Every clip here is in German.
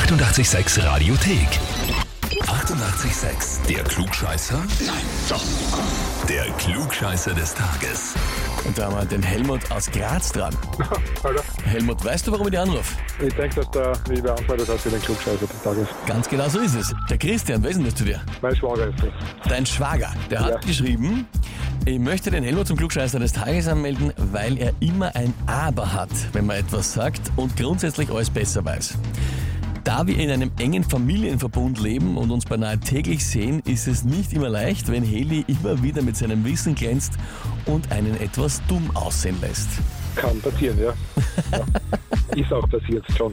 886 Radiothek. 88,6. Der Klugscheißer? Nein, doch. Der Klugscheißer des Tages. Und da haben wir den Helmut aus Graz dran. Hallo. Helmut, weißt du, warum ich dich anrufe? Ich denke, dass der liebe Antwort das für den Klugscheißer des Tages. Ganz genau so ist es. Der Christian, wer ist denn das zu dir? Mein Schwager ist das. Dein Schwager, der hat Ja. geschrieben, ich möchte den Helmut zum Klugscheißer des Tages anmelden, weil er immer ein Aber hat, wenn man etwas sagt und grundsätzlich alles besser weiß. Da wir in einem engen Familienverbund leben und uns beinahe täglich sehen, ist es nicht immer leicht, wenn Heli immer wieder mit seinem Wissen glänzt und einen etwas dumm aussehen lässt. Kann passieren, ja. ja. Ist auch passiert schon.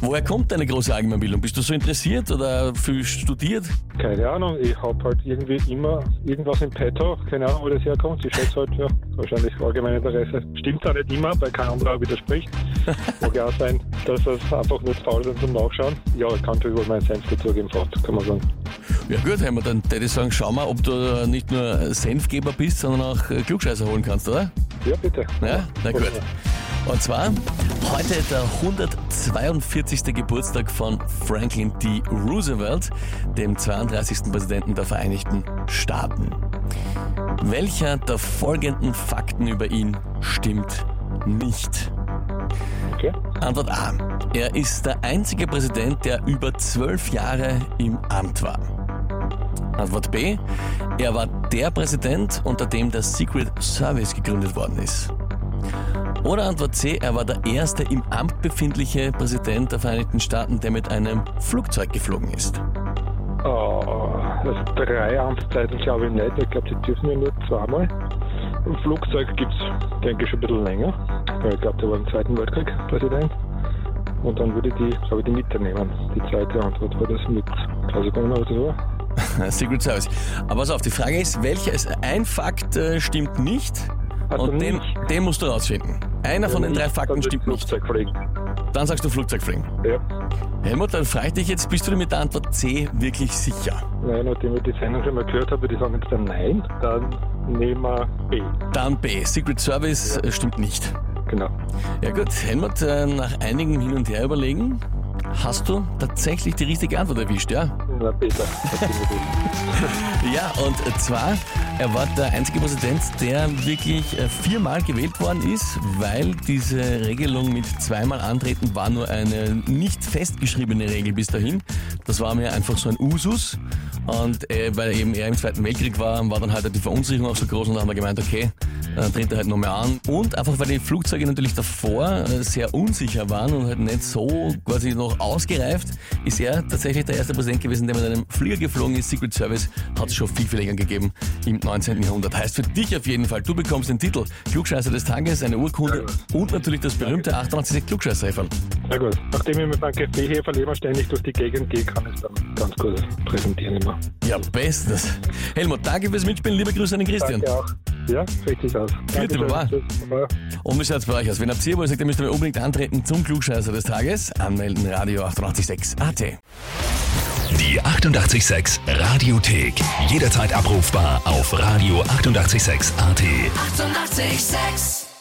Woher kommt deine große Allgemeinbildung? Bist du so interessiert oder viel studiert? Keine Ahnung, ich habe halt irgendwie immer irgendwas im Petto. Keine Ahnung, wo das herkommt. Ich schätze halt, ja, wahrscheinlich allgemein Interesse. Stimmt auch nicht immer, weil kein anderer widerspricht. Mag ja auch sein, dass es einfach nur zu faul ist zum Nachschauen. Ja, ich kann über meinen Senf dazugeben, fast, kann man sagen. Ja gut, Helmut, dann würde ich sagen, schau mal, ob du nicht nur Senfgeber bist, sondern auch Klugscheißer holen kannst, oder? Ja, bitte. Ja, na gut. Und zwar heute der 142. Geburtstag von Franklin D. Roosevelt, dem 32. Präsidenten der Vereinigten Staaten. Welcher der folgenden Fakten über ihn stimmt nicht? Okay. Antwort A. Er ist der einzige Präsident, der über zwölf Jahre im Amt war. Antwort B. Er war der Präsident, unter dem der Secret Service gegründet worden ist. Oder Antwort C. Er war der erste im Amt befindliche Präsident der Vereinigten Staaten, der mit einem Flugzeug geflogen ist. Oh, also drei Amtszeiten glaube ich nicht. Ich glaube, die dürfen ja nur zweimal. Im Flugzeug gibt es, denke ich, schon ein bisschen länger. Weil ich glaube, der war im Zweiten Weltkrieg Präsident. Und dann würde ich die, glaube ich, die Mitte nehmen. Die zweite Antwort war das mit. Also kann man das war. Secret Service. Aber pass auf, die Frage ist, welcher ist ein Fakt äh, stimmt nicht Also und den, nicht. den musst du rausfinden. Einer von den drei Fakten stimmt nicht. Flugzeug fliegen. Dann sagst du Flugzeugfliegen. Ja. Helmut, dann frage ich dich jetzt, bist du dir mit der Antwort C wirklich sicher? Nein, nachdem ich die Sendung schon mal gehört habe, würde ich sagen jetzt dann nein. Dann nehmen wir B. Dann B. Secret Service äh, stimmt nicht. Genau. Ja gut, Helmut, nach einigem Hin und Her überlegen, hast du tatsächlich die richtige Antwort erwischt, ja? Na, B. Ja, und zwar, er war der einzige Präsident, der wirklich äh, viermal gewählt worden ist, weil diese Regelung mit zweimal antreten war nur eine nicht festgeschriebene Regel bis dahin. Das war mir einfach so ein Usus. Und äh, weil eben er im Zweiten Weltkrieg war, war dann halt die Verunsicherung auch so groß und dann haben wir gemeint, okay, dann tritt er halt noch mehr an. Und einfach weil die Flugzeuge natürlich davor äh, sehr unsicher waren und halt nicht so quasi noch ausgereift, ist er tatsächlich der erste Präsident gewesen, der mit einem Flieger geflogen ist. Secret Service hat es schon viel, viel länger gegeben im 19. Jahrhundert. Heißt für dich auf jeden Fall, du bekommst den Titel Klugscheißer des Tages, eine Urkunde und natürlich das berühmte 88 klugscheißer -Häferl. Na gut. Nachdem ich mit meinem Kaffeeheferl immer ständig durch die Gegend gehe, kann ich es dann ganz gut präsentieren immer. Ja, bestens. Helmut, danke fürs Mitspielen. Liebe Grüße an den Christian. Danke auch. Ja, richtig aus. Bitte, Baba. Und wie schaut's bei euch aus? Wenn ihr, wo ihr sagt, ihr müsst mir unbedingt antreten zum Klugscheißer des Tages, anmelden Radio 886 AT. Die 88,6 Radiothek. Jederzeit abrufbar auf radio886.at. 88,6. Eighty-eight, sex.